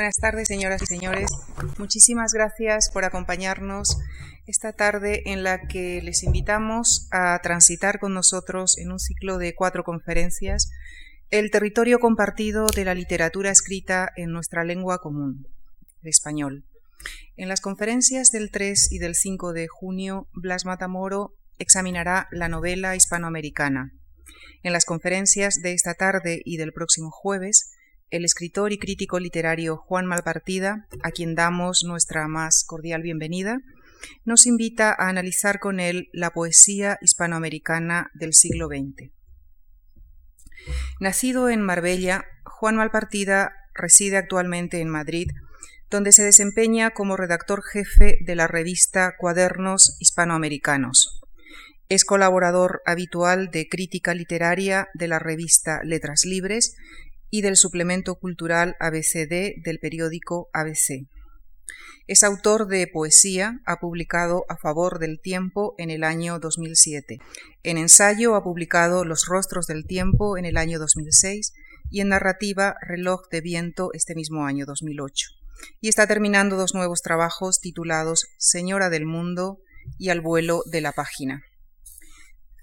Buenas tardes, señoras y señores. Muchísimas gracias por acompañarnos esta tarde en la que les invitamos a transitar con nosotros en un ciclo de cuatro conferencias el territorio compartido de la literatura escrita en nuestra lengua común, el español. En las conferencias del 3 y del 5 de junio, Blas Matamoro examinará la novela hispanoamericana. En las conferencias de esta tarde y del próximo jueves, el escritor y crítico literario Juan Malpartida, a quien damos nuestra más cordial bienvenida, nos invita a analizar con él la poesía hispanoamericana del siglo XX. Nacido en Marbella, Juan Malpartida reside actualmente en Madrid, donde se desempeña como redactor jefe de la revista Cuadernos Hispanoamericanos. Es colaborador habitual de crítica literaria de la revista Letras Libres y del suplemento cultural ABCD del periódico ABC. Es autor de poesía, ha publicado A favor del tiempo en el año 2007. En ensayo ha publicado Los rostros del tiempo en el año 2006 y en narrativa Reloj de viento este mismo año 2008. Y está terminando dos nuevos trabajos titulados Señora del Mundo y Al vuelo de la página.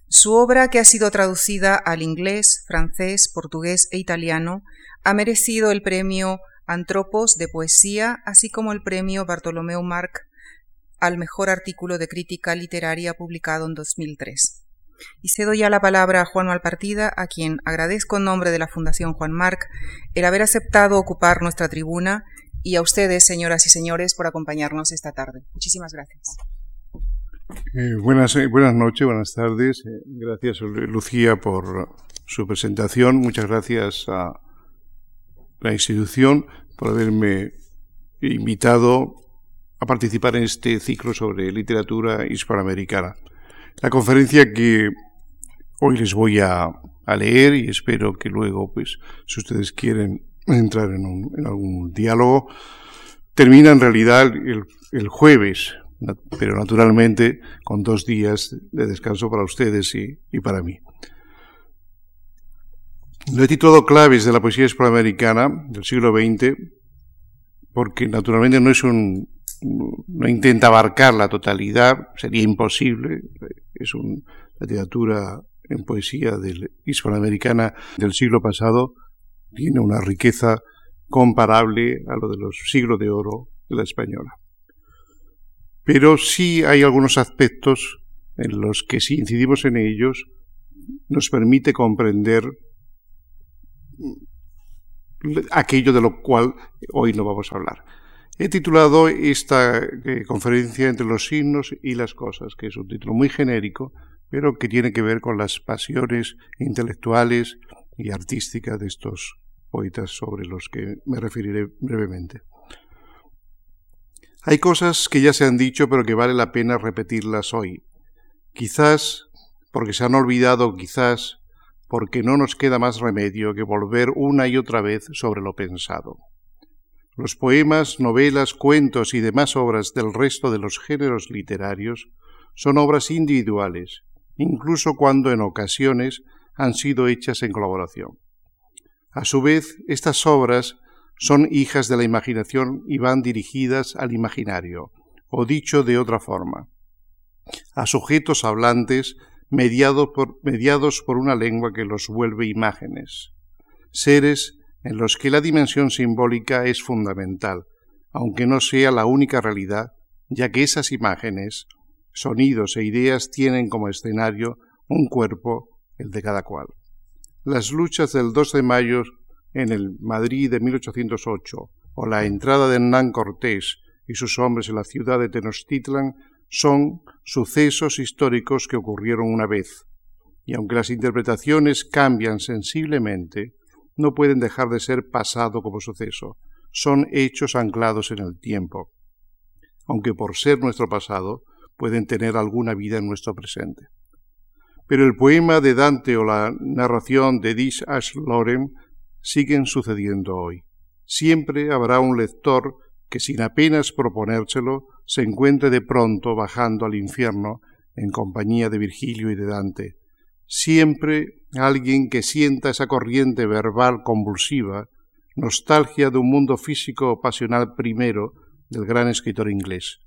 Su obra, que ha sido traducida al inglés, francés, portugués e italiano, ha merecido el premio Antropos de Poesía, así como el premio Bartolomeu Marc al mejor artículo de crítica literaria publicado en 2003. Y cedo ya la palabra a Juan Malpartida, a quien agradezco en nombre de la Fundación Juan Marc el haber aceptado ocupar nuestra tribuna y a ustedes, señoras y señores, por acompañarnos esta tarde. Muchísimas gracias. Eh, buenas, eh, buenas noches, buenas tardes. Eh, gracias, Lucía, por su presentación. Muchas gracias a la institución por haberme invitado a participar en este ciclo sobre literatura hispanoamericana. La conferencia que hoy les voy a, leer y espero que luego, pues, si ustedes quieren entrar en, algún diálogo, termina en realidad el, jueves, pero naturalmente con dos días de descanso para ustedes y, para mí. Lo he titulado Claves de la poesía hispanoamericana del siglo XX porque naturalmente no es un no intenta abarcar la totalidad, sería imposible. Es una literatura en poesía del, hispanoamericana del siglo pasado tiene una riqueza comparable a lo de los siglos de oro de la española. Pero sí hay algunos aspectos en los que si incidimos en ellos nos permite comprender aquello de lo cual hoy no vamos a hablar. He titulado esta eh, conferencia entre los signos y las cosas, que es un título muy genérico, pero que tiene que ver con las pasiones intelectuales y artísticas de estos poetas sobre los que me referiré brevemente. Hay cosas que ya se han dicho, pero que vale la pena repetirlas hoy. Quizás porque se han olvidado, quizás porque no nos queda más remedio que volver una y otra vez sobre lo pensado. Los poemas, novelas, cuentos y demás obras del resto de los géneros literarios son obras individuales, incluso cuando en ocasiones han sido hechas en colaboración. A su vez, estas obras son hijas de la imaginación y van dirigidas al imaginario, o dicho de otra forma, a sujetos hablantes mediados por, una lengua que los vuelve imágenes, seres en los que la dimensión simbólica es fundamental, aunque no sea la única realidad, ya que esas imágenes, sonidos e ideas tienen como escenario un cuerpo, el de cada cual. Las luchas del 2 de mayo en el Madrid de 1808 o la entrada de Hernán Cortés y sus hombres en la ciudad de Tenochtitlan son sucesos históricos que ocurrieron una vez, y aunque las interpretaciones cambian sensiblemente, no pueden dejar de ser pasado como suceso, son hechos anclados en el tiempo, aunque por ser nuestro pasado pueden tener alguna vida en nuestro presente. Pero el poema de Dante o la narración de Dish Ash Loren siguen sucediendo hoy. Siempre habrá un lector que sin apenas proponérselo se encuentre de pronto bajando al infierno en compañía de Virgilio y de Dante. Siempre alguien que sienta esa corriente verbal convulsiva, nostalgia de un mundo físico pasional primero del gran escritor inglés.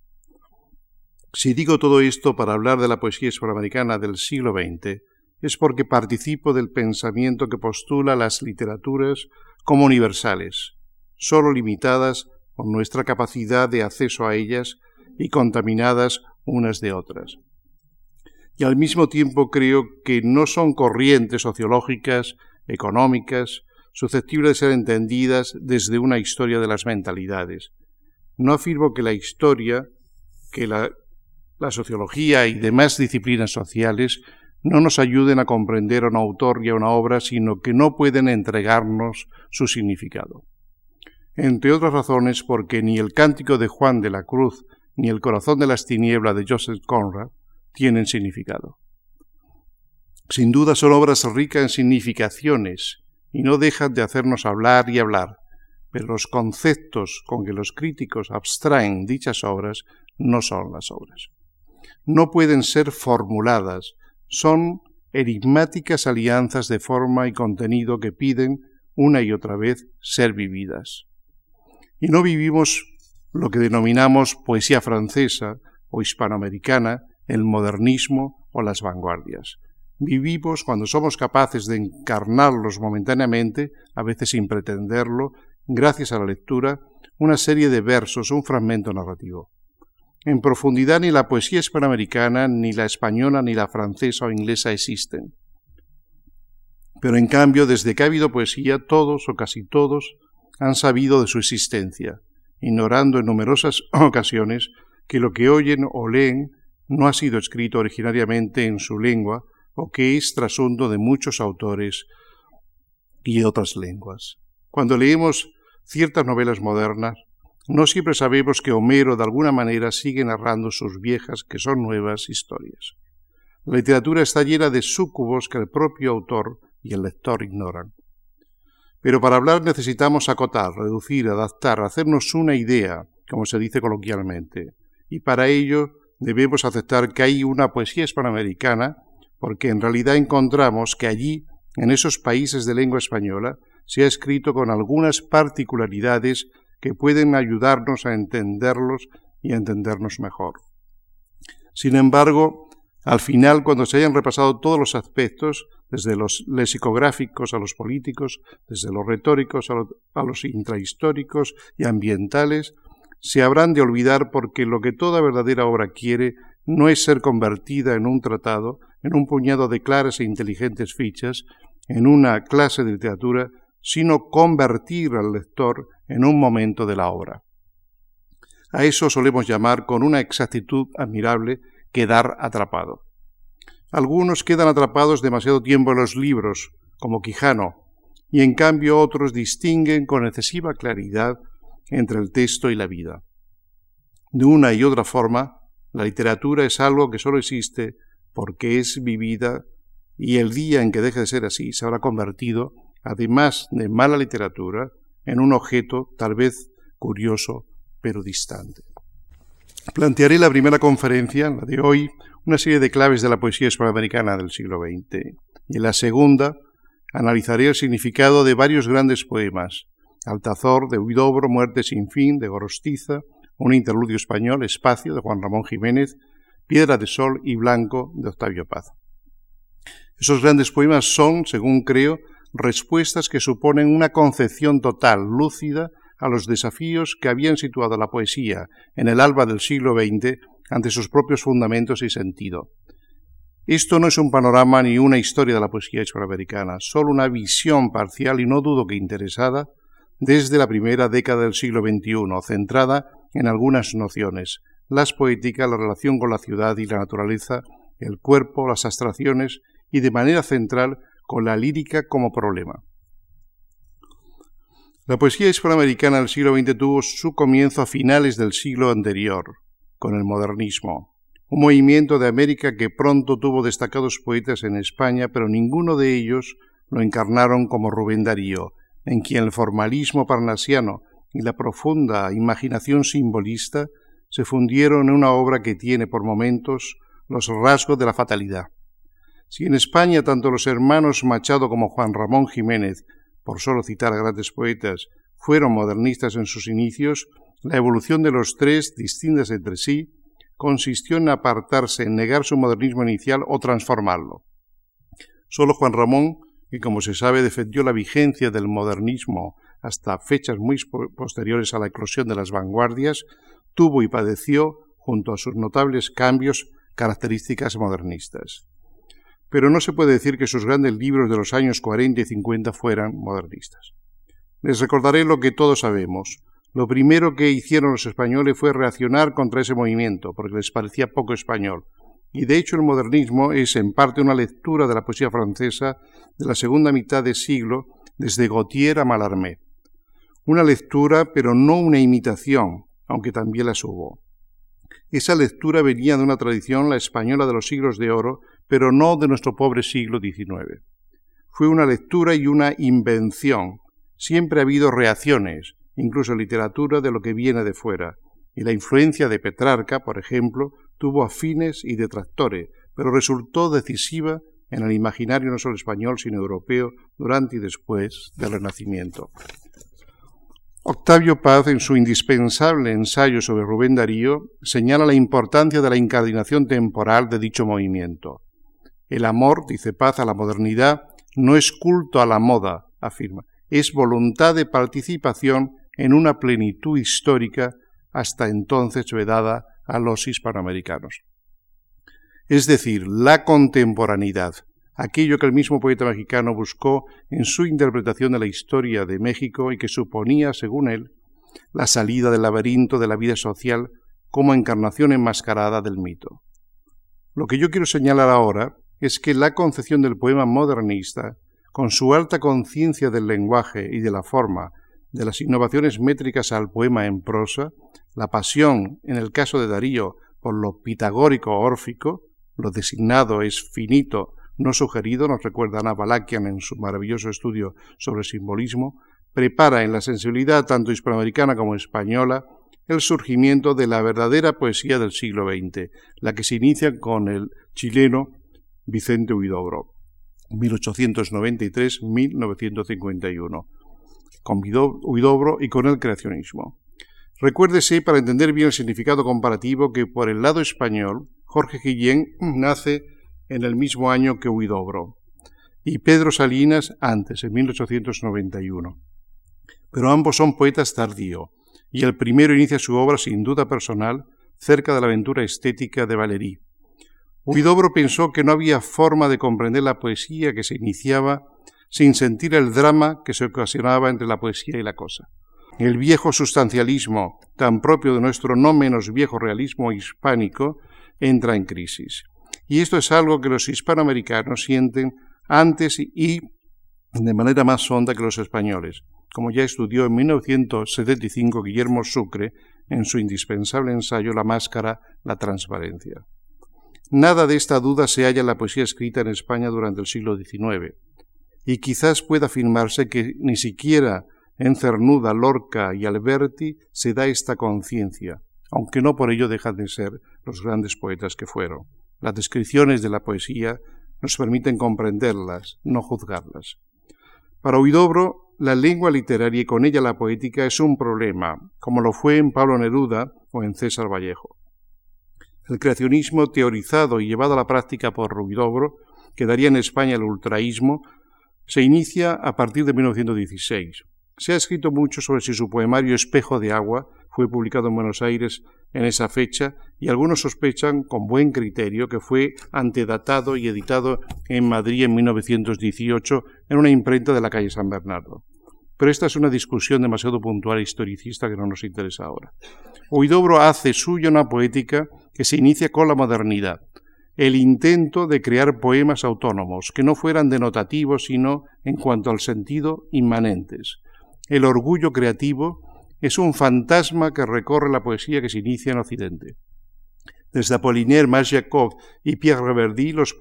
Si digo todo esto para hablar de la poesía hispanoamericana del siglo XX, es porque participo del pensamiento que postula las literaturas como universales, sólo limitadas por nuestra capacidad de acceso a ellas y contaminadas unas de otras. Y al mismo tiempo creo que no son corrientes sociológicas, económicas, susceptibles de ser entendidas desde una historia de las mentalidades. No afirmo que la historia, que la, la sociología y demás disciplinas sociales no nos ayuden a comprender a un autor y a una obra, sino que no pueden entregarnos su significado. Entre otras razones porque ni el cántico de Juan de la Cruz ni el corazón de las tinieblas de Joseph Conrad tienen significado. Sin duda son obras ricas en significaciones y no dejan de hacernos hablar y hablar, pero los conceptos con que los críticos abstraen dichas obras no son las obras. No pueden ser formuladas, son enigmáticas alianzas de forma y contenido que piden una y otra vez ser vividas. Y no vivimos lo que denominamos poesía francesa o hispanoamericana, el modernismo o las vanguardias. Vivimos cuando somos capaces de encarnarlos momentáneamente, a veces sin pretenderlo, gracias a la lectura, una serie de versos, un fragmento narrativo. En profundidad ni la poesía hispanoamericana, ni la española, ni la francesa o inglesa existen. Pero en cambio, desde que ha habido poesía, todos o casi todos han sabido de su existencia, ignorando en numerosas ocasiones que lo que oyen o leen no ha sido escrito originariamente en su lengua o que es trasunto de muchos autores y otras lenguas. Cuando leemos ciertas novelas modernas, no siempre sabemos que Homero de alguna manera sigue narrando sus viejas, que son nuevas, historias. La literatura está llena de súcubos que el propio autor y el lector ignoran. Pero para hablar necesitamos acotar, reducir, adaptar, hacernos una idea, como se dice coloquialmente, y para ello debemos aceptar que hay una poesía hispanoamericana, porque en realidad encontramos que allí, en esos países de lengua española, se ha escrito con algunas particularidades que pueden ayudarnos a entenderlos y a entendernos mejor. Sin embargo, al final, cuando se hayan repasado todos los aspectos, desde los lexicográficos a los políticos, desde los retóricos a, los intrahistóricos y ambientales, se habrán de olvidar porque lo que toda verdadera obra quiere no es ser convertida en un tratado, en un puñado de claras e inteligentes fichas, en una clase de literatura, sino convertir al lector en un momento de la obra. A eso solemos llamar con una exactitud admirable quedar atrapado. Algunos quedan atrapados demasiado tiempo en los libros, como Quijano, y en cambio otros distinguen con excesiva claridad entre el texto y la vida. De una y otra forma, la literatura es algo que solo existe porque es vivida y el día en que deje de ser así se habrá convertido, además de mala literatura, en un objeto tal vez curioso pero distante. Plantearé la primera conferencia, la de hoy, una serie de claves de la poesía hispanoamericana del siglo XX. Y en la segunda analizaré el significado de varios grandes poemas, Altazor, de Huidobro, Muerte sin fin, de Gorostiza, un interludio español, Espacio, de Juan Ramón Jiménez, Piedra de Sol y Blanco, de Octavio Paz. Esos grandes poemas son, según creo, respuestas que suponen una concepción total, lúcida, a los desafíos que habían situado la poesía en el alba del siglo XX ante sus propios fundamentos y sentido. Esto no es un panorama ni una historia de la poesía hispanoamericana, solo una visión parcial y no dudo que interesada desde la primera década del siglo XXI, centrada en algunas nociones, las poéticas, la relación con la ciudad y la naturaleza, el cuerpo, las abstracciones y de manera central con la lírica como problema. La poesía hispanoamericana del siglo XX tuvo su comienzo a finales del siglo anterior, con el modernismo, un movimiento de América que pronto tuvo destacados poetas en España, pero ninguno de ellos lo encarnaron como Rubén Darío, en quien el formalismo parnasiano y la profunda imaginación simbolista se fundieron en una obra que tiene por momentos los rasgos de la fatalidad. Si en España tanto los hermanos Machado como Juan Ramón Jiménez, por solo citar a grandes poetas, fueron modernistas en sus inicios, la evolución de los tres, distintas entre sí, consistió en apartarse, en negar su modernismo inicial o transformarlo. Solo Juan Ramón, que como se sabe defendió la vigencia del modernismo hasta fechas muy posteriores a la eclosión de las vanguardias, tuvo y padeció, junto a sus notables cambios, características modernistas. Pero no se puede decir que sus grandes libros de los años 40 y 50 fueran modernistas. Les recordaré lo que todos sabemos. Lo primero que hicieron los españoles fue reaccionar contra ese movimiento, porque les parecía poco español. Y de hecho el modernismo es en parte una lectura de la poesía francesa de la segunda mitad del siglo, desde Gautier a Mallarmé. Una lectura, pero no una imitación, aunque también las hubo. Esa lectura venía de una tradición, la española de los siglos de oro, pero no de nuestro pobre siglo XIX. Fue una lectura y una invención. Siempre ha habido reacciones, incluso literatura, de lo que viene de fuera, y la influencia de Petrarca, por ejemplo, tuvo afines y detractores, pero resultó decisiva en el imaginario no solo español, sino europeo, durante y después del Renacimiento. Octavio Paz, en su indispensable ensayo sobre Rubén Darío, señala la importancia de la incardinación temporal de dicho movimiento. El amor, dice Paz, a la modernidad no es culto a la moda, afirma, es voluntad de participación en una plenitud histórica hasta entonces vedada a los hispanoamericanos. Es decir, la contemporaneidad, aquello que el mismo poeta mexicano buscó en su interpretación de la historia de México y que suponía, según él, la salida del laberinto de la vida social como encarnación enmascarada del mito. Lo que yo quiero señalar ahora es que la concepción del poema modernista, con su alta conciencia del lenguaje y de la forma, de las innovaciones métricas al poema en prosa, la pasión, en el caso de Darío, por lo pitagórico órfico, lo designado es finito no sugerido, nos recuerda Ana Balakian en su maravilloso estudio sobre simbolismo, prepara en la sensibilidad tanto hispanoamericana como española el surgimiento de la verdadera poesía del siglo XX, la que se inicia con el chileno Vicente Huidobro, 1893-1951, con Huidobro y con el creacionismo. Recuérdese, para entender bien el significado comparativo, que por el lado español, Jorge Guillén nace en el mismo año que Huidobro, y Pedro Salinas antes, en 1891. Pero ambos son poetas tardío, y el primero inicia su obra sin duda personal cerca de la aventura estética de Valéry. Huidobro pensó que no había forma de comprender la poesía que se iniciaba sin sentir el drama que se ocasionaba entre la poesía y la cosa. El viejo sustancialismo, tan propio de nuestro no menos viejo realismo hispánico, entra en crisis. Y esto es algo que los hispanoamericanos sienten antes y de manera más honda que los españoles, como ya estudió en 1975 Guillermo Sucre en su indispensable ensayo La máscara, la transparencia. Nada de esta duda se halla en la poesía escrita en España durante el siglo XIX, y quizás pueda afirmarse que ni siquiera en Cernuda, Lorca y Alberti se da esta conciencia, aunque no por ello dejan de ser los grandes poetas que fueron. Las descripciones de la poesía nos permiten comprenderlas, no juzgarlas. Para Huidobro, la lengua literaria y con ella la poética es un problema, como lo fue en Pablo Neruda o en César Vallejo. El creacionismo teorizado y llevado a la práctica por Huidobro, que daría en España el ultraísmo, se inicia a partir de 1916. Se ha escrito mucho sobre si su poemario Espejo de Agua fue publicado en Buenos Aires en esa fecha y algunos sospechan con buen criterio que fue antedatado y editado en Madrid en 1918 en una imprenta de la calle San Bernardo. Pero esta es una discusión demasiado puntual e historicista que no nos interesa ahora. Huidobro hace suya una poética que se inicia con la modernidad, el intento de crear poemas autónomos que no fueran denotativos sino, en cuanto al sentido, inmanentes, el orgullo creativo es un fantasma que recorre la poesía que se inicia en Occidente. Desde Apollinaire, Masjakov y Pierre Reverdy, los,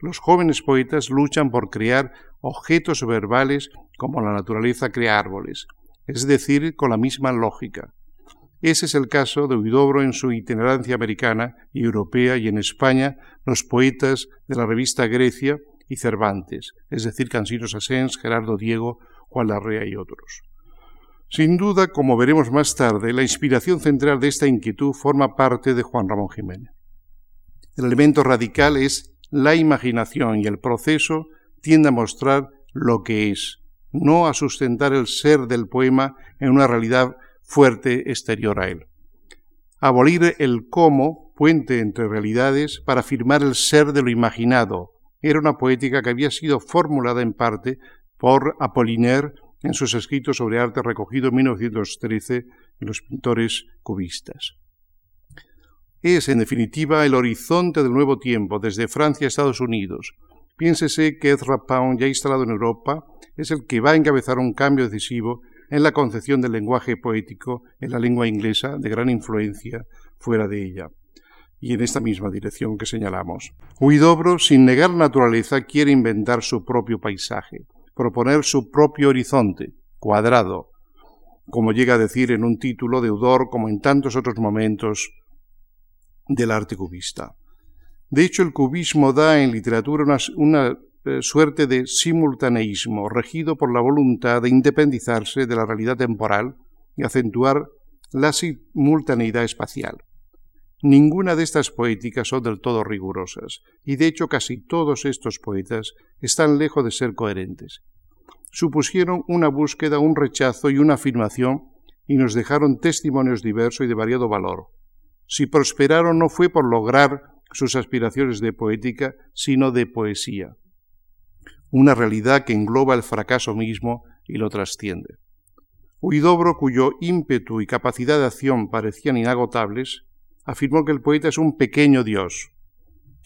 los jóvenes poetas luchan por crear objetos verbales como la naturaleza crea árboles, es decir, con la misma lógica. Ese es el caso de Huidobro en su itinerancia americana y europea y en España los poetas de la revista Grecia y Cervantes, es decir, Cansino Sassens, Gerardo Diego, Juan Larrea y otros. Sin duda, como veremos más tarde, la inspiración central de esta inquietud forma parte de Juan Ramón Jiménez. El elemento radical es la imaginación y el proceso tiende a mostrar lo que es, no a sustentar el ser del poema en una realidad fuerte exterior a él. Abolir el cómo, puente entre realidades, para afirmar el ser de lo imaginado, era una poética que había sido formulada en parte por Apollinaire en sus escritos sobre arte recogido en 1913 en los pintores cubistas. Es, en definitiva, el horizonte del nuevo tiempo, desde Francia a Estados Unidos. Piénsese que Ezra Pound, ya instalado en Europa, es el que va a encabezar un cambio decisivo en la concepción del lenguaje poético en la lengua inglesa, de gran influencia fuera de ella y en esta misma dirección que señalamos. Huidobro, sin negar naturaleza, quiere inventar su propio paisaje, proponer su propio horizonte, cuadrado, como llega a decir en un título deudor como en tantos otros momentos del arte cubista. De hecho, el cubismo da en literatura una, eh, suerte de simultaneísmo, regido por la voluntad de independizarse de la realidad temporal y acentuar la simultaneidad espacial. Ninguna de estas poéticas son del todo rigurosas, y de hecho casi todos estos poetas están lejos de ser coherentes. Supusieron una búsqueda, un rechazo y una afirmación, y nos dejaron testimonios diversos y de variado valor. Si prosperaron no fue por lograr sus aspiraciones de poética, sino de poesía. Una realidad que engloba el fracaso mismo y lo trasciende. Huidobro, cuyo ímpetu y capacidad de acción parecían inagotables, afirmó que el poeta es un pequeño dios.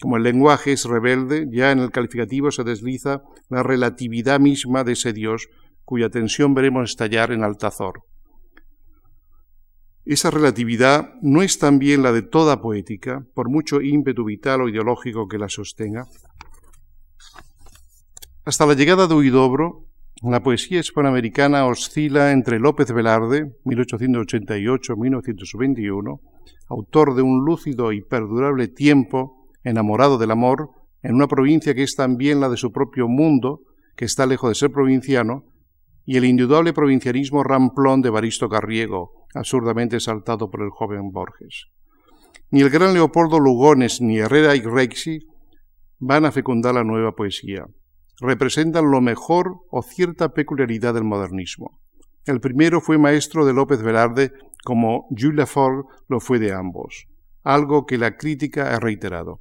Como el lenguaje es rebelde, ya en el calificativo se desliza la relatividad misma de ese dios, cuya tensión veremos estallar en Altazor. Esa relatividad no es también la de toda poética, por mucho ímpetu vital o ideológico que la sostenga. Hasta la llegada de Huidobro, la poesía hispanoamericana oscila entre López Velarde, 1888-1921, autor de un lúcido y perdurable tiempo, enamorado del amor, en una provincia que es también la de su propio mundo, que está lejos de ser provinciano, y el indudable provincianismo ramplón de Baristo Carriego, absurdamente exaltado por el joven Borges. Ni el gran Leopoldo Lugones ni Herrera y Rexi van a fecundar la nueva poesía. Representan lo mejor o cierta peculiaridad del modernismo. El primero fue maestro de López Velarde como Jules Lafort lo fue de ambos, algo que la crítica ha reiterado,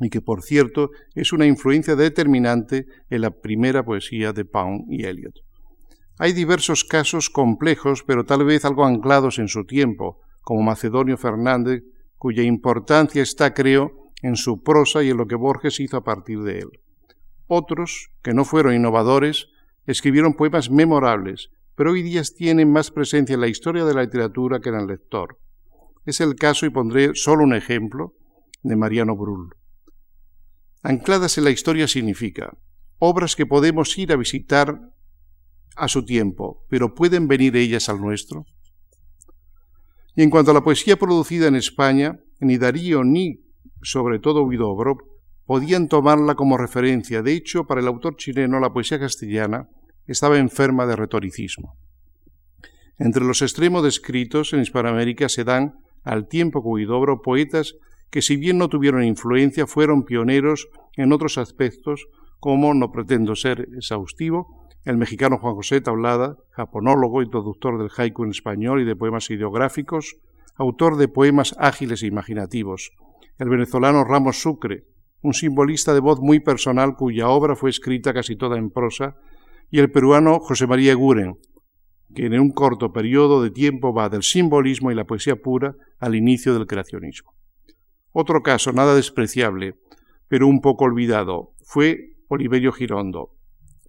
y que por cierto es una influencia determinante en la primera poesía de Pound y Eliot. Hay diversos casos complejos, pero tal vez algo anclados en su tiempo, como Macedonio Fernández, cuya importancia está, creo, en su prosa y en lo que Borges hizo a partir de él. Otros, que no fueron innovadores, escribieron poemas memorables, pero hoy día tienen más presencia en la historia de la literatura que en el lector. Es el caso, y pondré solo un ejemplo, de Mariano Brull. Ancladas en la historia significa obras que podemos ir a visitar a su tiempo, pero ¿pueden venir ellas al nuestro? Y en cuanto a la poesía producida en España, ni Darío ni, sobre todo, Huidobro podían tomarla como referencia. De hecho, para el autor chileno, la poesía castellana estaba enferma de retoricismo. Entre los extremos descritos en Hispanoamérica se dan, al tiempo que Huidobro, poetas que si bien no tuvieron influencia, fueron pioneros en otros aspectos, como, no pretendo ser exhaustivo, el mexicano Juan José Tablada, japonólogo y traductor del haiku en español y de poemas ideográficos, autor de poemas ágiles e imaginativos, el venezolano Ramos Sucre, un simbolista de voz muy personal cuya obra fue escrita casi toda en prosa y el peruano José María Guren, que en un corto periodo de tiempo va del simbolismo y la poesía pura al inicio del creacionismo. Otro caso, nada despreciable, pero un poco olvidado, fue Oliverio Girondo,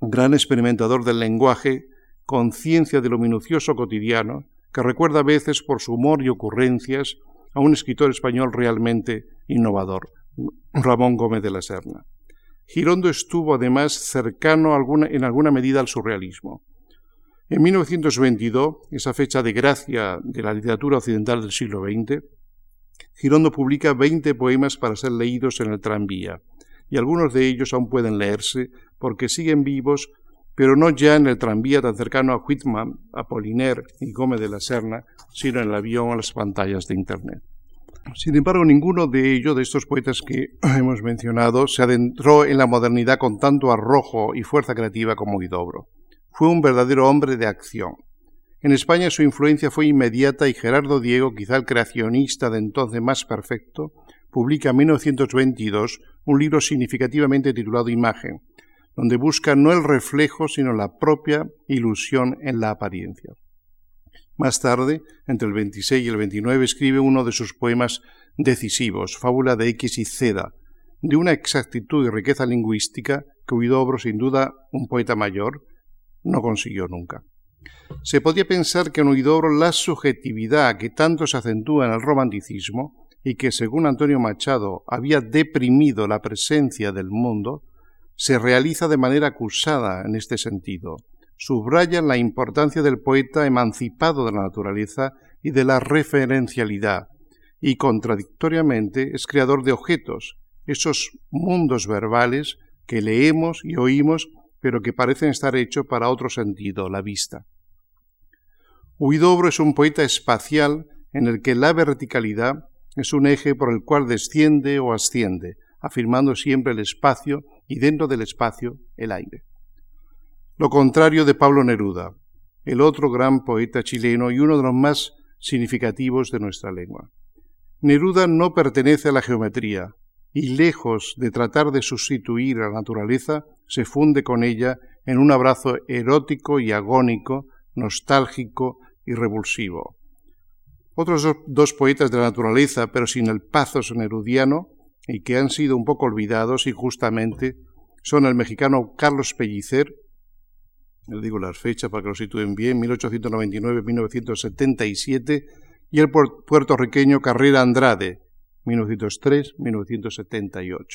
gran experimentador del lenguaje, conciencia de lo minucioso cotidiano, que recuerda a veces por su humor y ocurrencias a un escritor español realmente innovador, Ramón Gómez de la Serna. Girondo estuvo además cercano en alguna medida al surrealismo. En 1922, esa fecha de gracia de la literatura occidental del siglo XX, Girondo publica 20 poemas para ser leídos en el tranvía, y algunos de ellos aún pueden leerse porque siguen vivos, pero no ya en el tranvía tan cercano a Whitman, Apollinaire y Gómez de la Serna, sino en el avión o las pantallas de Internet. Sin embargo, ninguno de ellos, de estos poetas que hemos mencionado, se adentró en la modernidad con tanto arrojo y fuerza creativa como Guidobro. Fue un verdadero hombre de acción. En España su influencia fue inmediata y Gerardo Diego, quizá el creacionista de entonces más perfecto, publica en 1922 un libro significativamente titulado Imagen, donde busca no el reflejo, sino la propia ilusión en la apariencia. Más tarde, entre el 26 y el 29, escribe uno de sus poemas decisivos, Fábula de X y Ceda, de una exactitud y riqueza lingüística que Huidobro, sin duda un poeta mayor, no consiguió nunca. Se podía pensar que en Huidobro la subjetividad que tanto se acentúa en el romanticismo y que, según Antonio Machado, había deprimido la presencia del mundo, se realiza de manera acusada en este sentido. Subraya la importancia del poeta emancipado de la naturaleza y de la referencialidad, y contradictoriamente es creador de objetos, esos mundos verbales que leemos y oímos, pero que parecen estar hechos para otro sentido, la vista. Huidobro es un poeta espacial en el que la verticalidad es un eje por el cual desciende o asciende, afirmando siempre el espacio y dentro del espacio el aire. Lo contrario de Pablo Neruda, el otro gran poeta chileno y uno de los más significativos de nuestra lengua. Neruda no pertenece a la geometría y lejos de tratar de sustituir a la naturaleza, se funde con ella en un abrazo erótico y agónico, nostálgico y revulsivo. Otros dos poetas de la naturaleza, pero sin el pathos nerudiano, y que han sido un poco olvidados injustamente son el mexicano Carlos Pellicer, le digo las fechas para que lo sitúen bien, 1899-1977, y el puertorriqueño Carrera Andrade, 1903-1978.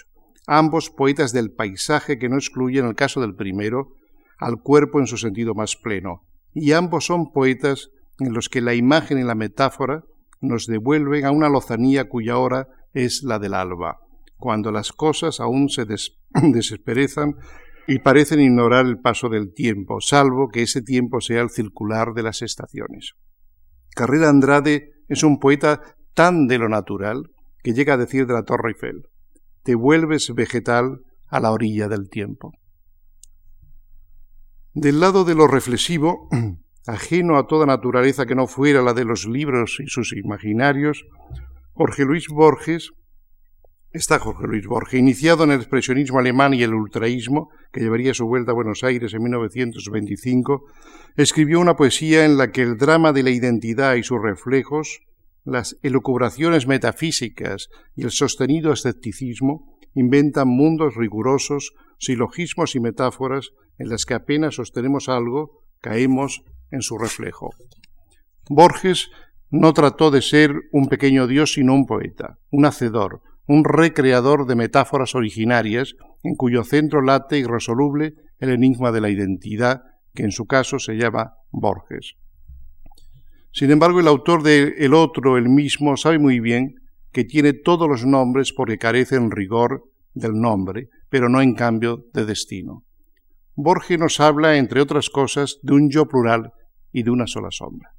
Ambos poetas del paisaje que no excluyen, el caso del primero, al cuerpo en su sentido más pleno, y ambos son poetas en los que la imagen y la metáfora nos devuelven a una lozanía cuya hora es la del alba, cuando las cosas aún se desesperezan y parecen ignorar el paso del tiempo, salvo que ese tiempo sea el circular de las estaciones. Carrera Andrade es un poeta tan de lo natural que llega a decir de la Torre Eiffel, te vuelves vegetal a la orilla del tiempo. Del lado de lo reflexivo, ajeno a toda naturaleza que no fuera la de los libros y sus imaginarios, Jorge Luis Borges está Jorge Luis Borges, iniciado en el expresionismo alemán y el ultraísmo, que llevaría su vuelta a Buenos Aires en 1925, escribió una poesía en la que el drama de la identidad y sus reflejos, las elucubraciones metafísicas y el sostenido escepticismo inventan mundos rigurosos, silogismos y metáforas en las que apenas sostenemos algo, caemos en su reflejo. Borges no trató de ser un pequeño dios, sino un poeta, un hacedor, un recreador de metáforas originarias en cuyo centro late irresoluble el enigma de la identidad, que en su caso se llama Borges. Sin embargo, el autor de El otro, el mismo, sabe muy bien que tiene todos los nombres porque carece en rigor del nombre, pero no en cambio de destino. Borges nos habla, entre otras cosas, de un yo plural y de una sola sombra.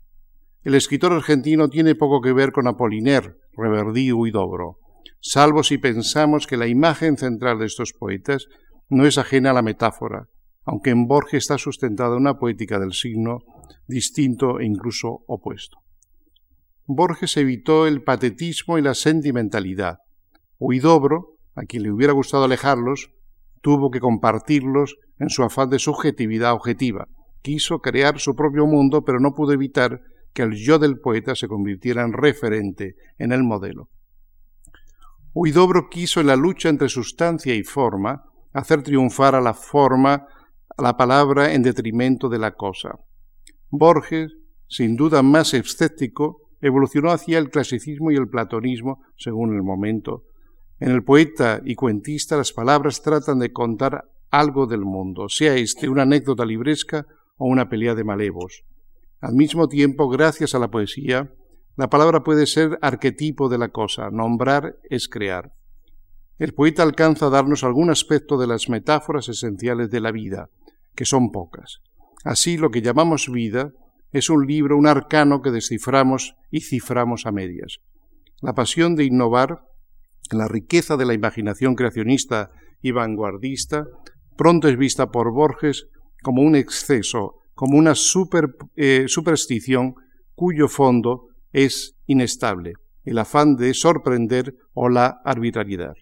El escritor argentino tiene poco que ver con Apollinaire, Reverdí y Dobro, salvo si pensamos que la imagen central de estos poetas no es ajena a la metáfora, aunque en Borges está sustentada una poética del signo distinto e incluso opuesto. Borges evitó el patetismo y la sentimentalidad. Huidobro, a quien le hubiera gustado alejarlos, tuvo que compartirlos en su afán de subjetividad objetiva. Quiso crear su propio mundo, pero no pudo evitar que el yo del poeta se convirtiera en referente, en el modelo. Huidobro quiso en la lucha entre sustancia y forma hacer triunfar a la forma, a la palabra en detrimento de la cosa. Borges, sin duda más escéptico, evolucionó hacia el clasicismo y el platonismo según el momento. En el poeta y cuentista las palabras tratan de contar algo del mundo, sea este una anécdota libresca o una pelea de malevos. Al mismo tiempo, gracias a la poesía, la palabra puede ser arquetipo de la cosa, nombrar es crear. El poeta alcanza a darnos algún aspecto de las metáforas esenciales de la vida, que son pocas. Así lo que llamamos vida es un libro, un arcano que desciframos y ciframos a medias. La pasión de innovar, la riqueza de la imaginación creacionista y vanguardista, pronto es vista por Borges como un exceso, como una eh, superstición cuyo fondo es inestable, el afán de sorprender o la arbitrariedad.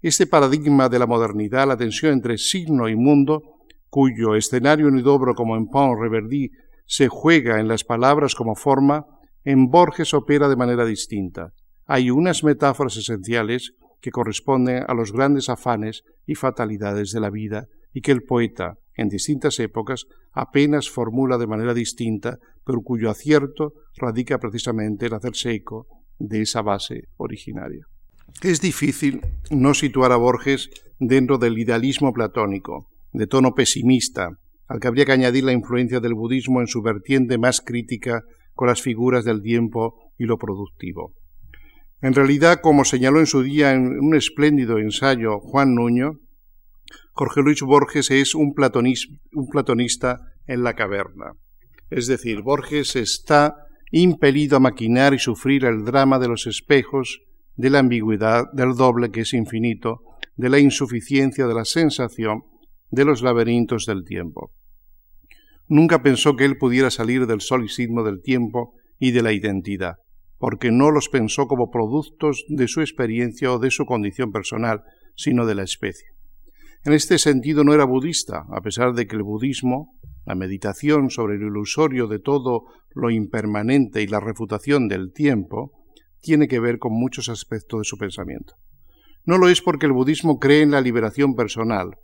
Este paradigma de la modernidad, la tensión entre signo y mundo, cuyo escenario unidobro como en Pont Reverdy se juega en las palabras como forma, en Borges opera de manera distinta. Hay unas metáforas esenciales que corresponden a los grandes afanes y fatalidades de la vida y que el poeta, en distintas épocas, apenas formula de manera distinta, pero cuyo acierto radica precisamente en hacerse eco de esa base originaria. Es difícil no situar a Borges dentro del idealismo platónico, de tono pesimista, al que habría que añadir la influencia del budismo en su vertiente más crítica con las figuras del tiempo y lo productivo. En realidad, como señaló en su día en un espléndido ensayo Juan Nuño, Jorge Luis Borges es un, platonista en la caverna. Es decir, Borges está impelido a maquinar y sufrir el drama de los espejos, de la ambigüedad, del doble que es infinito, de la insuficiencia de la sensación, de los laberintos del tiempo. Nunca pensó que él pudiera salir del solicismo del tiempo y de la identidad, porque no los pensó como productos de su experiencia o de su condición personal, sino de la especie. En este sentido no era budista, a pesar de que el budismo, la meditación sobre el ilusorio de todo lo impermanente y la refutación del tiempo, tiene que ver con muchos aspectos de su pensamiento. No lo es porque el budismo cree en la liberación personal,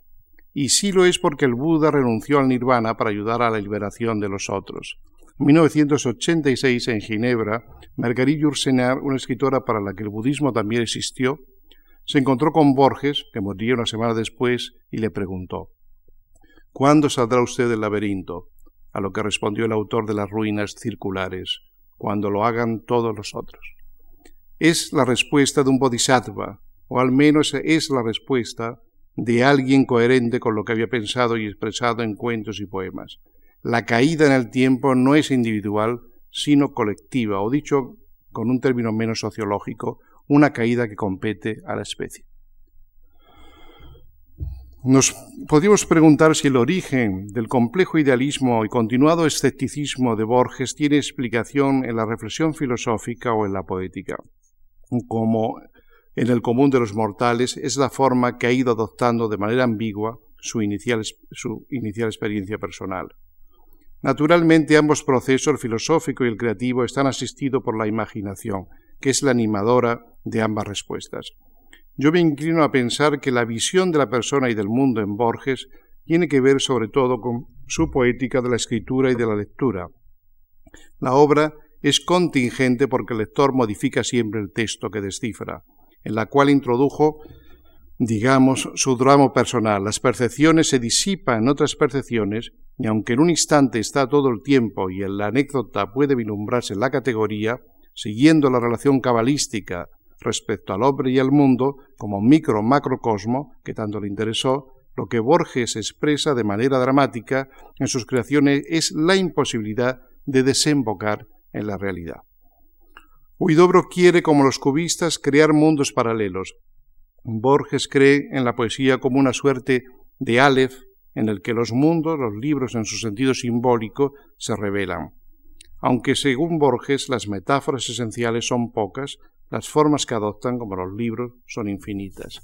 y sí lo es porque el Buda renunció al nirvana para ayudar a la liberación de los otros. En 1986, en Ginebra, Marguerite Yourcenar, una escritora para la que el budismo también existió, se encontró con Borges, que moriría una semana después, y le preguntó, ¿Cuándo saldrá usted del laberinto? A lo que respondió el autor de las ruinas circulares, cuando lo hagan todos los otros. Es la respuesta de un bodhisattva, o al menos es la respuesta de alguien coherente con lo que había pensado y expresado en cuentos y poemas. La caída en el tiempo no es individual, sino colectiva, o dicho con un término menos sociológico, una caída que compete a la especie. Nos podríamos preguntar si el origen del complejo idealismo y continuado escepticismo de Borges tiene explicación en la reflexión filosófica o en la poética, como en el común de los mortales es la forma que ha ido adoptando de manera ambigua su inicial, su inicial experiencia personal. Naturalmente ambos procesos, el filosófico y el creativo, están asistidos por la imaginación, que es la animadora de ambas respuestas. Yo me inclino a pensar que la visión de la persona y del mundo en Borges tiene que ver sobre todo con su poética de la escritura y de la lectura. La obra es contingente porque el lector modifica siempre el texto que descifra en la cual introdujo, digamos, su drama personal. Las percepciones se disipan en otras percepciones, y aunque en un instante está todo el tiempo y en la anécdota puede vislumbrarse la categoría, siguiendo la relación cabalística respecto al hombre y al mundo como micro-macrocosmo que tanto le interesó, lo que Borges expresa de manera dramática en sus creaciones es la imposibilidad de desembocar en la realidad. Huidobro quiere, como los cubistas, crear mundos paralelos. Borges cree en la poesía como una suerte de Aleph en el que los mundos, los libros en su sentido simbólico, se revelan. Aunque según Borges las metáforas esenciales son pocas, las formas que adoptan, como los libros, son infinitas.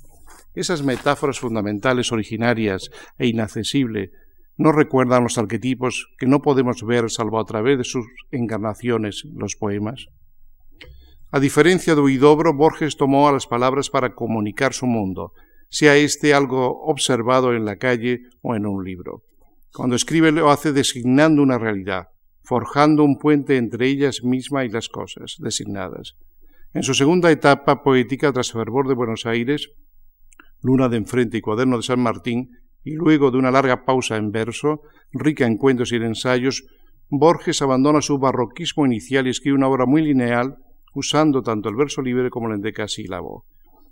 Esas metáforas fundamentales, originarias e inaccesibles, no recuerdan los arquetipos que no podemos ver salvo a través de sus encarnaciones, los poemas. A diferencia de Huidobro, Borges tomó a las palabras para comunicar su mundo, sea éste algo observado en la calle o en un libro. Cuando escribe lo hace designando una realidad, forjando un puente entre ellas misma y las cosas designadas. En su segunda etapa poética, tras Fervor de Buenos Aires, Luna de Enfrente y Cuaderno de San Martín, y luego de una larga pausa en verso, rica en cuentos y en ensayos, Borges abandona su barroquismo inicial y escribe una obra muy lineal, usando tanto el verso libre como el endecasílabo.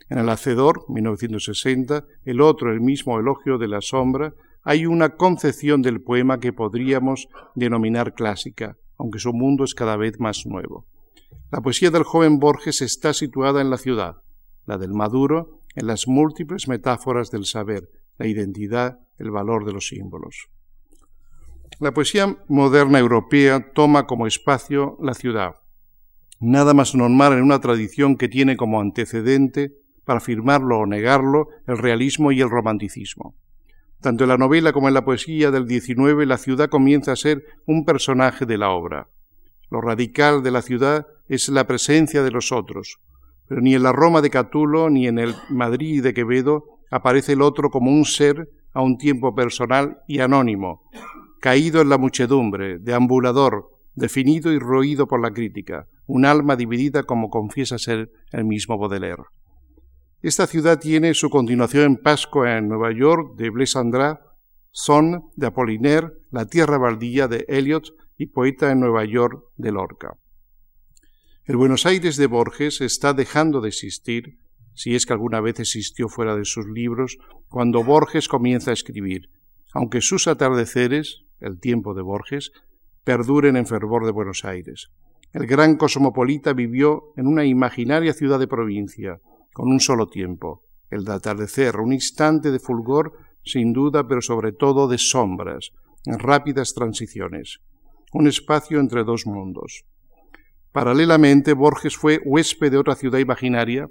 En El Hacedor, 1960, el otro, el mismo elogio de la sombra, hay una concepción del poema que podríamos denominar clásica, aunque su mundo es cada vez más nuevo. La poesía del joven Borges está situada en la ciudad, la del Maduro en las múltiples metáforas del saber, la identidad, el valor de los símbolos. La poesía moderna europea toma como espacio la ciudad, nada más normal en una tradición que tiene como antecedente, para afirmarlo o negarlo, el realismo y el romanticismo. Tanto en la novela como en la poesía del XIX, la ciudad comienza a ser un personaje de la obra. Lo radical de la ciudad es la presencia de los otros, pero ni en la Roma de Catulo ni en el Madrid de Quevedo aparece el otro como un ser a un tiempo personal y anónimo, caído en la muchedumbre, deambulador, definido y roído por la crítica, un alma dividida como confiesa ser el mismo Baudelaire. Esta ciudad tiene su continuación en Pascua, en Nueva York, de Blaise Son, de Apollinaire, La tierra baldía, de Eliot y Poeta en Nueva York, de Lorca. El Buenos Aires de Borges está dejando de existir, si es que alguna vez existió fuera de sus libros, cuando Borges comienza a escribir, aunque sus atardeceres, el tiempo de Borges, perduren en fervor de Buenos Aires. El gran cosmopolita vivió en una imaginaria ciudad de provincia, con un solo tiempo, el de atardecer, un instante de fulgor, sin duda, pero sobre todo de sombras, rápidas transiciones, un espacio entre dos mundos. Paralelamente, Borges fue huésped de otra ciudad imaginaria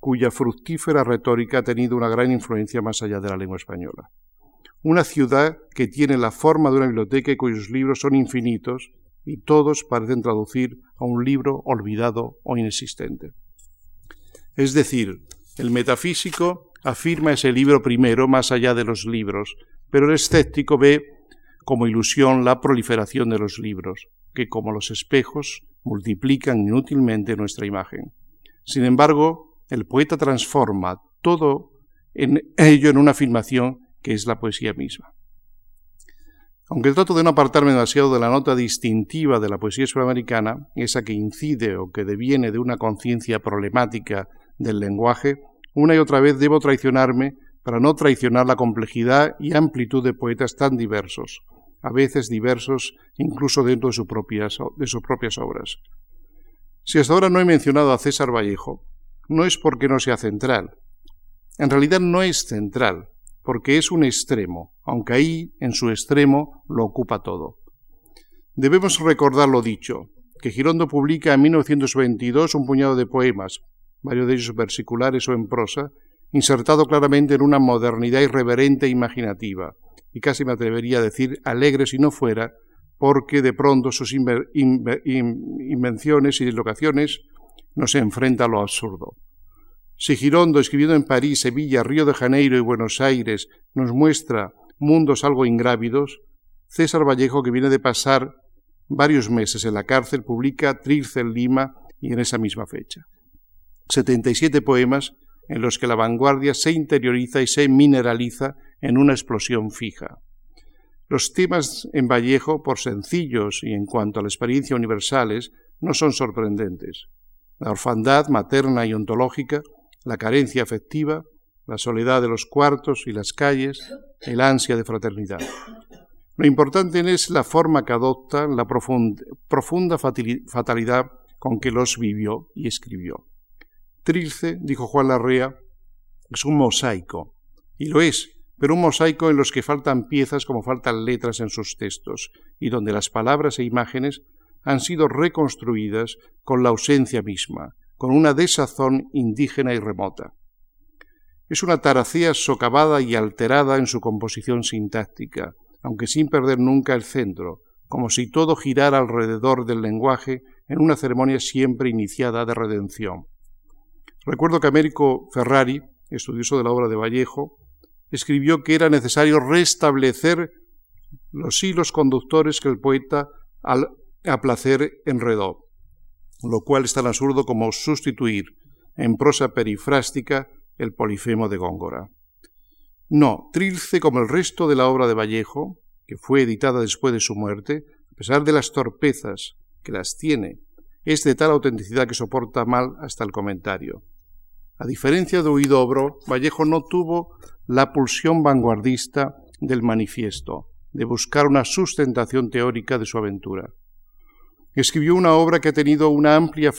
cuya fructífera retórica ha tenido una gran influencia más allá de la lengua española. Una ciudad que tiene la forma de una biblioteca y cuyos libros son infinitos y todos parecen traducir a un libro olvidado o inexistente. Es decir, el metafísico afirma ese libro primero más allá de los libros, pero el escéptico ve como ilusión la proliferación de los libros, que como los espejos multiplican inútilmente nuestra imagen. Sin embargo, el poeta transforma todo en ello en una afirmación que es la poesía misma. Aunque trato de no apartarme demasiado de la nota distintiva de la poesía sudamericana, esa que incide o que deviene de una conciencia problemática del lenguaje, una y otra vez debo traicionarme para no traicionar la complejidad y amplitud de poetas tan diversos, a veces diversos incluso dentro de, sus propias, de sus propias obras. Si hasta ahora no he mencionado a César Vallejo, no es porque no sea central. En realidad no es central, porque es un extremo, aunque ahí, en su extremo, lo ocupa todo. Debemos recordar lo dicho, que Girondo publica en 1922 un puñado de poemas, varios de ellos versiculares o en prosa, insertado claramente en una modernidad irreverente e imaginativa, y casi me atrevería a decir alegre si no fuera, porque de pronto sus invenciones y dislocaciones nos enfrenta a lo absurdo. Si Girondo, escribiendo en París, Sevilla, Río de Janeiro y Buenos Aires, nos muestra mundos algo ingrávidos, César Vallejo, que viene de pasar varios meses en la cárcel, publica Trilce en Lima y en esa misma fecha. 77 poemas en los que la vanguardia se interioriza y se mineraliza en una explosión fija. Los temas en Vallejo, por sencillos y en cuanto a la experiencia universales, no son sorprendentes. La orfandad materna y ontológica, la carencia afectiva, la soledad de los cuartos y las calles, el ansia de fraternidad. Lo importante es la forma que adopta, la profunda fatalidad con que los vivió y escribió. Trilce, dijo Juan Larrea, es un mosaico, y lo es, pero un mosaico en los que faltan piezas como faltan letras en sus textos, y donde las palabras e imágenes han sido reconstruidas con la ausencia misma, con una desazón indígena y remota. Es una taracea socavada y alterada en su composición sintáctica, aunque sin perder nunca el centro, como si todo girara alrededor del lenguaje en una ceremonia siempre iniciada de redención. Recuerdo que Américo Ferrari, estudioso de la obra de Vallejo, escribió que era necesario restablecer los hilos conductores que el poeta al a placer enredó, lo cual es tan absurdo como sustituir en prosa perifrástica el polifemo de Góngora. No, Trilce, como el resto de la obra de Vallejo, que fue editada después de su muerte, a pesar de las torpezas que las tiene es de tal autenticidad que soporta mal hasta el comentario. A diferencia de Huidobro, Vallejo no tuvo la pulsión vanguardista del manifiesto, de buscar una sustentación teórica de su aventura. Escribió una obra que ha tenido una amplia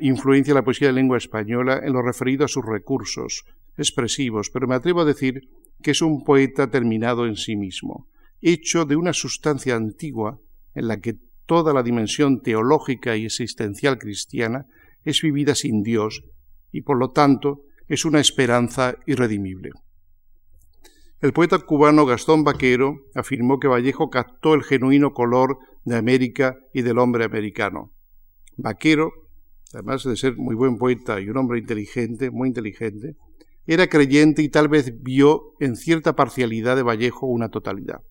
influencia en la poesía de lengua española en lo referido a sus recursos expresivos, pero me atrevo a decir que es un poeta terminado en sí mismo, hecho de una sustancia antigua en la que toda la dimensión teológica y existencial cristiana es vivida sin Dios y por lo tanto es una esperanza irredimible. El poeta cubano Gastón Vaquero afirmó que Vallejo captó el genuino color de América y del hombre americano. Vaquero, además de ser muy buen poeta y un hombre inteligente, muy inteligente, era creyente y tal vez vio en cierta parcialidad de Vallejo una totalidad.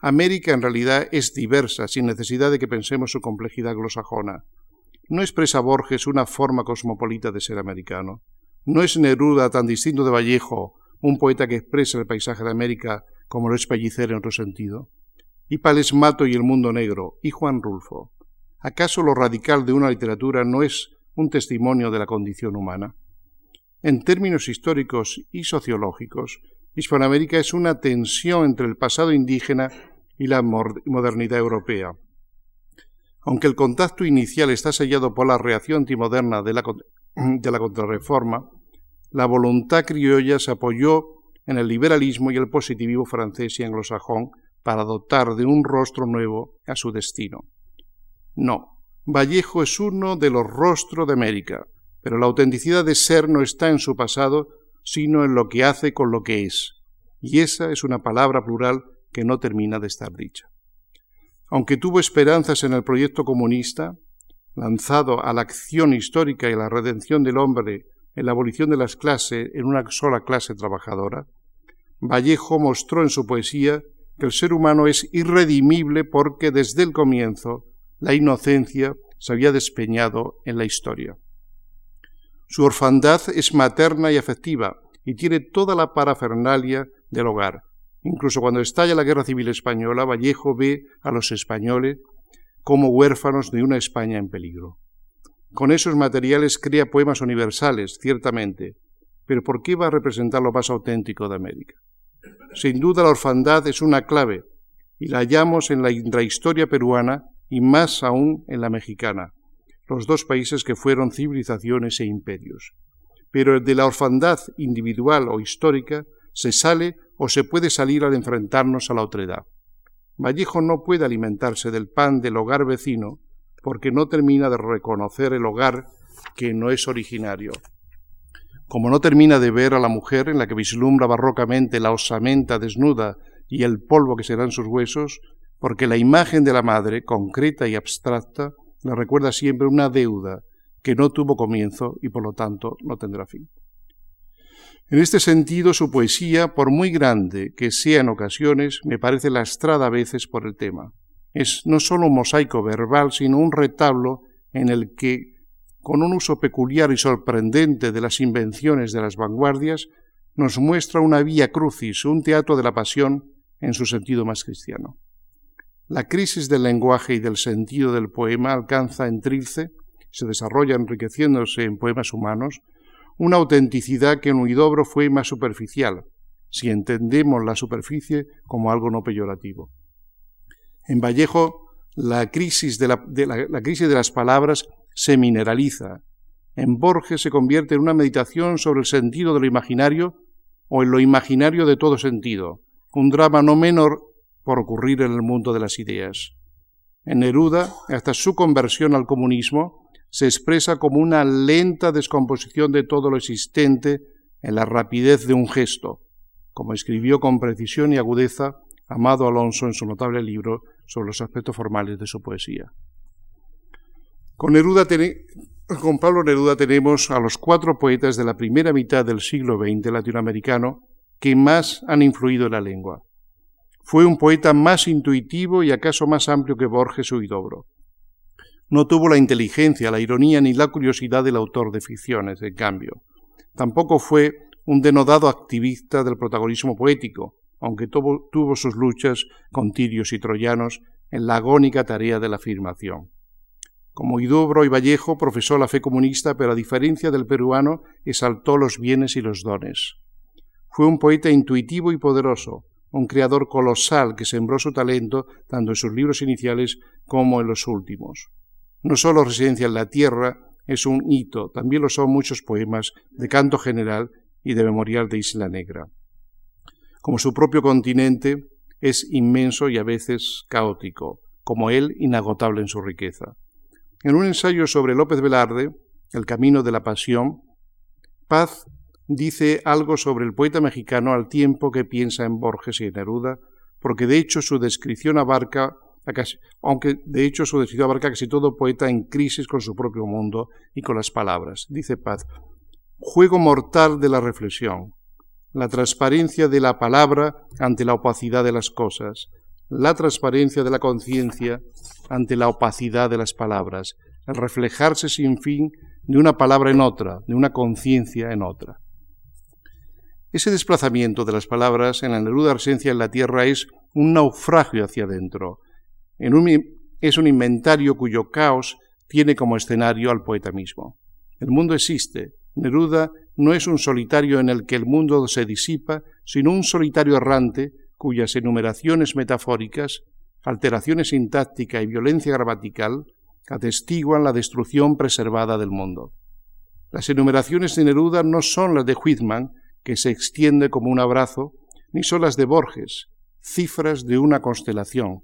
América en realidad es diversa, sin necesidad de que pensemos su complejidad glosajona. No expresa Borges una forma cosmopolita de ser americano. No es Neruda tan distinto de Vallejo, un poeta que expresa el paisaje de América como lo es Pellicer en otro sentido. Y Palesmato y el mundo negro, y Juan Rulfo. ¿Acaso lo radical de una literatura no es un testimonio de la condición humana? En términos históricos y sociológicos, Hispanoamérica es una tensión entre el pasado indígena y la modernidad europea. Aunque el contacto inicial está sellado por la reacción antimoderna de la, de la contrarreforma, la voluntad criolla se apoyó en el liberalismo y el positivismo francés y anglosajón para dotar de un rostro nuevo a su destino. No, Vallejo es uno de los rostros de América, pero la autenticidad de ser no está en su pasado, sino en lo que hace con lo que es. Y esa es una palabra plural que no termina de estar dicha. Aunque tuvo esperanzas en el proyecto comunista, lanzado a la acción histórica y la redención del hombre en la abolición de las clases en una sola clase trabajadora, Vallejo mostró en su poesía que el ser humano es irredimible porque desde el comienzo la inocencia se había despeñado en la historia. Su orfandad es materna y afectiva y tiene toda la parafernalia del hogar. Incluso cuando estalla la Guerra Civil Española, Vallejo ve a los españoles como huérfanos de una España en peligro. Con esos materiales crea poemas universales, ciertamente, pero ¿por qué va a representar lo más auténtico de América? Sin duda la orfandad es una clave, y la hallamos en la intrahistoria peruana y más aún en la mexicana, los dos países que fueron civilizaciones e imperios. Pero de la orfandad individual o histórica se sale o se puede salir al enfrentarnos a la otredad. Vallejo no puede alimentarse del pan del hogar vecino porque no termina de reconocer el hogar que no es originario. Como no termina de ver a la mujer en la que vislumbra barrocamente la osamenta desnuda y el polvo que serán sus huesos, porque la imagen de la madre, concreta y abstracta, le recuerda siempre una deuda que no tuvo comienzo y por lo tanto no tendrá fin. En este sentido, su poesía, por muy grande que sea en ocasiones, me parece lastrada a veces por el tema. Es no solo un mosaico verbal, sino un retablo en el que, con un uso peculiar y sorprendente de las invenciones de las vanguardias, nos muestra una vía crucis, un teatro de la pasión en su sentido más cristiano. La crisis del lenguaje y del sentido del poema alcanza en Trilce, se desarrolla enriqueciéndose en poemas humanos, una autenticidad que en Huidobro fue más superficial, si entendemos la superficie como algo no peyorativo. En Vallejo, la crisis de, la crisis de las palabras se mineraliza. En Borges se convierte en una meditación sobre el sentido de lo imaginario o en lo imaginario de todo sentido, un drama no menor por ocurrir en el mundo de las ideas. En Neruda, hasta su conversión al comunismo, se expresa como una lenta descomposición de todo lo existente en la rapidez de un gesto, como escribió con precisión y agudeza Amado Alonso en su notable libro sobre los aspectos formales de su poesía. Con, Neruda con Pablo Neruda tenemos a los cuatro poetas de la primera mitad del siglo XX latinoamericano que más han influido en la lengua. Fue un poeta más intuitivo y acaso más amplio que Borges o Huidobro. No tuvo la inteligencia, la ironía ni la curiosidad del autor de ficciones, en cambio. Tampoco fue un denodado activista del protagonismo poético, aunque tuvo, sus luchas con tirios y troyanos en la agónica tarea de la afirmación. Como Idobro y Vallejo profesó la fe comunista, pero a diferencia del peruano, exaltó los bienes y los dones. Fue un poeta intuitivo y poderoso, un creador colosal que sembró su talento tanto en sus libros iniciales como en los últimos. No solo Residencia en la Tierra es un hito, también lo son muchos poemas de canto general y de memorial de Isla Negra. Como su propio continente, es inmenso y a veces caótico, como él inagotable en su riqueza. En un ensayo sobre López Velarde, El camino de la pasión, Paz dice algo sobre el poeta mexicano al tiempo que piensa en Borges y en Neruda, porque de hecho su descripción abarca aunque de hecho su descripción abarca casi todo poeta en crisis con su propio mundo y con las palabras. Dice Paz, juego mortal de la reflexión, la transparencia de la palabra ante la opacidad de las cosas, la transparencia de la conciencia ante la opacidad de las palabras, el reflejarse sin fin de una palabra en otra, de una conciencia en otra. Ese desplazamiento de las palabras en la Neruda Arsencia en la tierra es un naufragio hacia adentro. es un inventario cuyo caos tiene como escenario al poeta mismo. El mundo existe. Neruda no es un solitario en el que el mundo se disipa, sino un solitario errante cuyas enumeraciones metafóricas, alteraciones sintáctica y violencia gramatical atestiguan la destrucción preservada del mundo. Las enumeraciones de Neruda no son las de Whitman, que se extiende como un abrazo, ni son las de Borges, cifras de una constelación.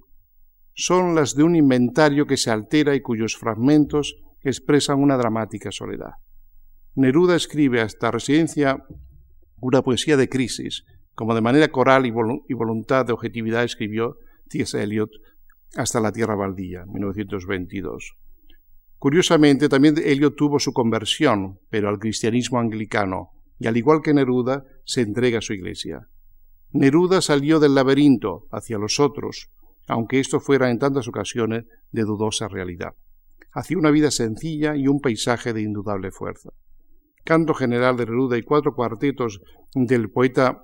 Son las de un inventario que se altera y cuyos fragmentos expresan una dramática soledad. Neruda escribe hasta Residencia una poesía de crisis, como de manera coral y, voluntad de objetividad escribió T.S. Eliot hasta la Tierra Baldía, 1922. Curiosamente, también Eliot tuvo su conversión, pero al cristianismo anglicano, y al igual que Neruda, se entrega a su iglesia. Neruda salió del laberinto hacia los otros, aunque esto fuera en tantas ocasiones de dudosa realidad. Hacía una vida sencilla y un paisaje de indudable fuerza. Canto general de Neruda y cuatro cuartetos del poeta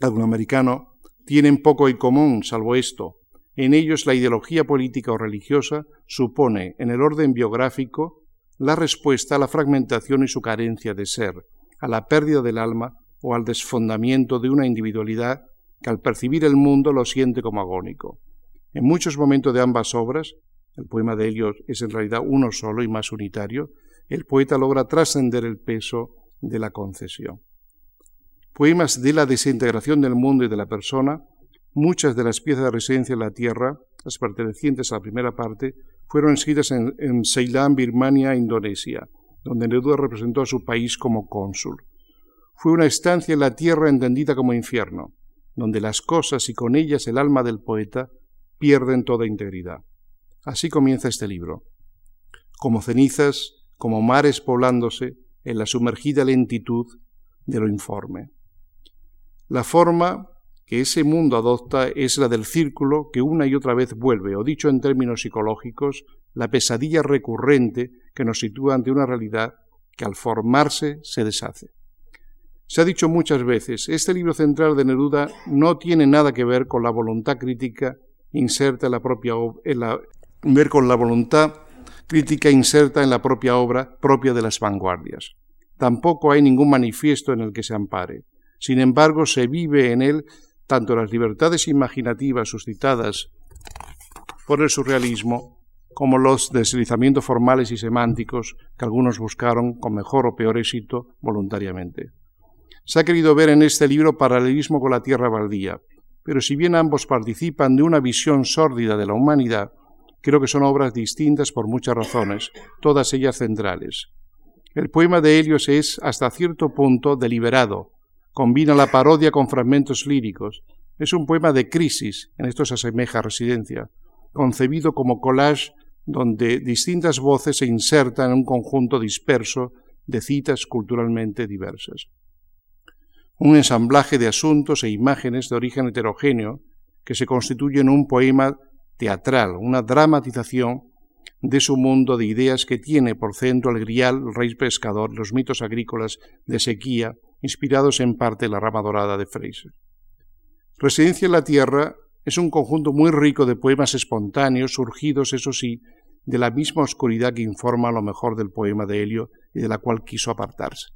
latinoamericano tienen poco en común, salvo esto. En ellos la ideología política o religiosa supone, en el orden biográfico, la respuesta a la fragmentación y su carencia de ser, a la pérdida del alma o al desfondamiento de una individualidad que al percibir el mundo lo siente como agónico. En muchos momentos de ambas obras, el poema de Helios es en realidad uno solo y más unitario, el poeta logra trascender el peso de la concesión. Poemas de la desintegración del mundo y de la persona, muchas de las piezas de residencia en la tierra, las pertenecientes a la primera parte, fueron escritas en, en Ceilán, Birmania, Indonesia, donde Neruda representó a su país como cónsul. Fue una estancia en la tierra entendida como infierno, donde las cosas y con ellas el alma del poeta pierden toda integridad. Así comienza este libro. Como cenizas, como mares poblándose en la sumergida lentitud de lo informe. La forma que ese mundo adopta es la del círculo que una y otra vez vuelve, o dicho en términos psicológicos, la pesadilla recurrente que nos sitúa ante una realidad que al formarse se deshace. Se ha dicho muchas veces, este libro central de Neruda no tiene nada que ver con la voluntad crítica inserta en la propia en ver con la voluntad crítica inserta en la propia obra propia de las vanguardias. Tampoco hay ningún manifiesto en el que se ampare. Sin embargo, se vive en él tanto las libertades imaginativas suscitadas por el surrealismo como los deslizamientos formales y semánticos que algunos buscaron con mejor o peor éxito voluntariamente. Se ha querido ver en este libro paralelismo con la tierra baldía, pero si bien ambos participan de una visión sórdida de la humanidad, creo que son obras distintas por muchas razones, todas ellas centrales. El poema de Helios es, hasta cierto punto, deliberado, combina la parodia con fragmentos líricos, es un poema de crisis, en esto se asemeja a Residencia, concebido como collage donde distintas voces se insertan en un conjunto disperso de citas culturalmente diversas. Un ensamblaje de asuntos e imágenes de origen heterogéneo que se constituye en un poema teatral, una dramatización de su mundo de ideas que tiene por centro el grial, el rey pescador, los mitos agrícolas de sequía, inspirados en parte en la rama dorada de Fraser. Residencia en la Tierra es un conjunto muy rico de poemas espontáneos, surgidos, eso sí, de la misma oscuridad que informa lo mejor del poema de Helio y de la cual quiso apartarse.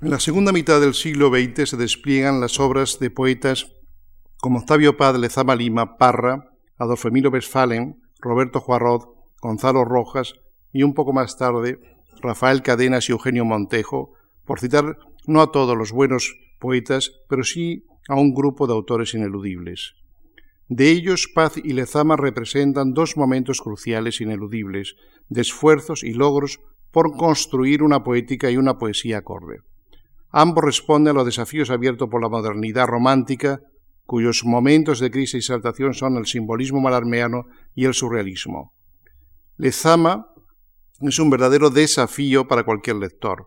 En la segunda mitad del siglo XX se despliegan las obras de poetas como Octavio Paz Lezama Lima, Parra, Adolfo Emilio Westphalen, Roberto Juarrot, Gonzalo Rojas y un poco más tarde Rafael Cadenas y Eugenio Montejo, por citar no a todos los buenos poetas, pero sí a un grupo de autores ineludibles. De ellos, Paz y Lezama representan dos momentos cruciales ineludibles, de esfuerzos y logros por construir una poética y una poesía acorde. Ambos responden a los desafíos abiertos por la modernidad romántica, cuyos momentos de crisis y exaltación son el simbolismo malarmeano y el surrealismo. Lezama es un verdadero desafío para cualquier lector,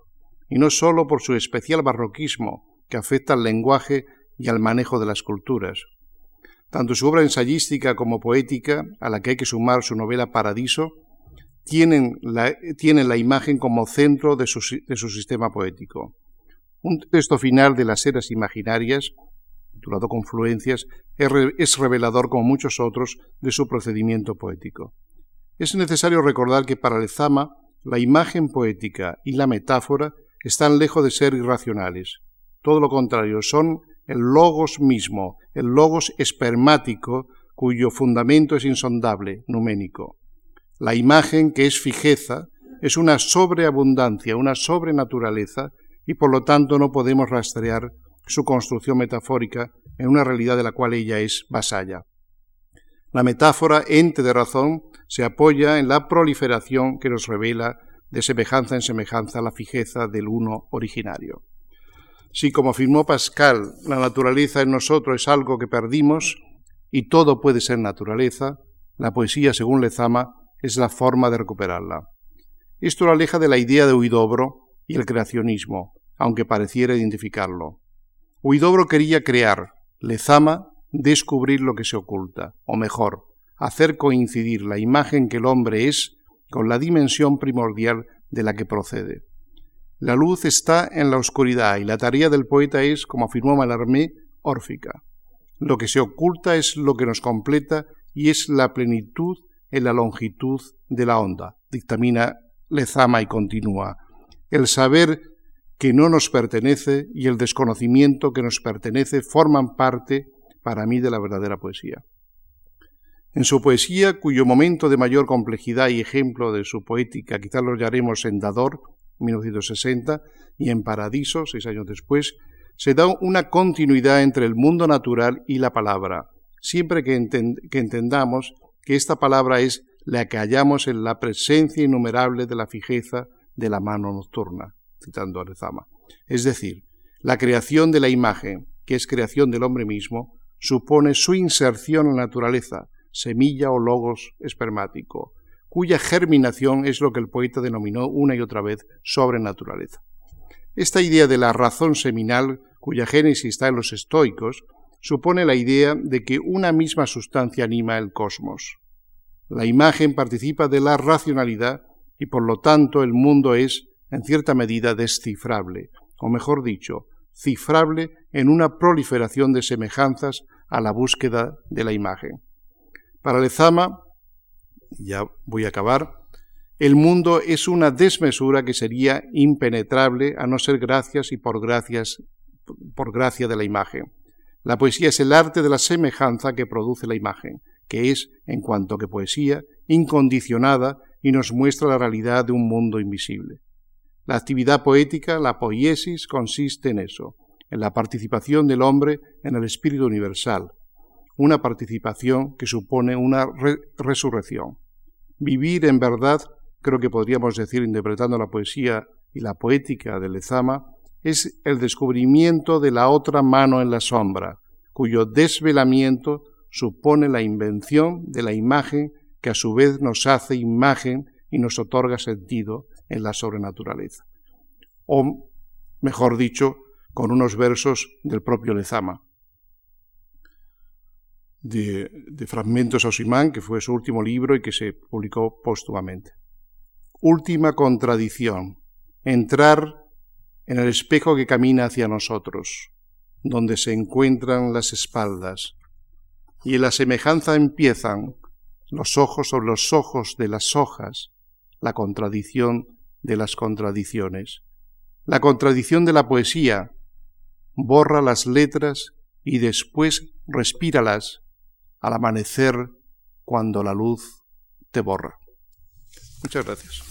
y no sólo por su especial barroquismo, que afecta al lenguaje y al manejo de las culturas. Tanto su obra ensayística como poética, a la que hay que sumar su novela Paradiso, tienen la, imagen como centro de su sistema poético. Un texto final de las eras imaginarias, titulado Confluencias, es revelador, como muchos otros, de su procedimiento poético. Es necesario recordar que para Lezama la imagen poética y la metáfora están lejos de ser irracionales. Todo lo contrario, son el logos mismo, el logos espermático, cuyo fundamento es insondable, numénico. La imagen, que es fijeza, es una sobreabundancia, una sobrenaturaleza, y por lo tanto no podemos rastrear su construcción metafórica en una realidad de la cual ella es vasalla. La metáfora, ente de razón, se apoya en la proliferación que nos revela de semejanza en semejanza la fijeza del uno originario. Si, como afirmó Pascal, la naturaleza en nosotros es algo que perdimos y todo puede ser naturaleza, la poesía, según Lezama, es la forma de recuperarla. Esto lo aleja de la idea de Huidobro y el creacionismo, aunque pareciera identificarlo. Huidobro quería crear, Lezama descubrir lo que se oculta, o mejor, hacer coincidir la imagen que el hombre es con la dimensión primordial de la que procede. La luz está en la oscuridad y la tarea del poeta es, como afirmó Mallarmé, órfica. Lo que se oculta es lo que nos completa y es la plenitud en la longitud de la onda, dictamina Lezama y continúa. El saber que no nos pertenece y el desconocimiento que nos pertenece forman parte, para mí, de la verdadera poesía. En su poesía, cuyo momento de mayor complejidad y ejemplo de su poética quizá lo hallaremos en Dador, 1960, y en Paradiso, seis años después, se da una continuidad entre el mundo natural y la palabra, siempre que, entendamos que esta palabra es la que hallamos en la presencia innumerable de la fijeza de la mano nocturna, citando a Rezama. Es decir, la creación de la imagen, que es creación del hombre mismo, supone su inserción en la naturaleza, semilla o logos espermático, cuya germinación es lo que el poeta denominó una y otra vez sobrenaturaleza. Esta idea de la razón seminal, cuya génesis está en los estoicos, supone la idea de que una misma sustancia anima el cosmos. La imagen participa de la racionalidad y por lo tanto el mundo es, en cierta medida, descifrable, o mejor dicho, cifrable en una proliferación de semejanzas a la búsqueda de la imagen. Para Lezama, ya voy a acabar, el mundo es una desmesura que sería impenetrable a no ser gracias y por gracias por gracia de la imagen. La poesía es el arte de la semejanza que produce la imagen, que es, en cuanto que poesía, incondicionada y nos muestra la realidad de un mundo invisible. La actividad poética, la poiesis, consiste en eso, en la participación del hombre en el espíritu universal, una participación que supone una resurrección. Vivir en verdad, creo que podríamos decir interpretando la poesía y la poética de Lezama, es el descubrimiento de la otra mano en la sombra, cuyo desvelamiento supone la invención de la imagen que a su vez nos hace imagen y nos otorga sentido en la sobrenaturaleza. O, mejor dicho, con unos versos del propio Lezama de, Fragmentos a Osimán, que fue su último libro y que se publicó póstumamente. Última contradicción, entrar en el espejo que camina hacia nosotros, donde se encuentran las espaldas, y en la semejanza empiezan los ojos sobre los ojos de las hojas, la contradicción de las contradicciones. La contradicción de la poesía, borra las letras y después respíralas al amanecer cuando la luz te borra. Muchas gracias.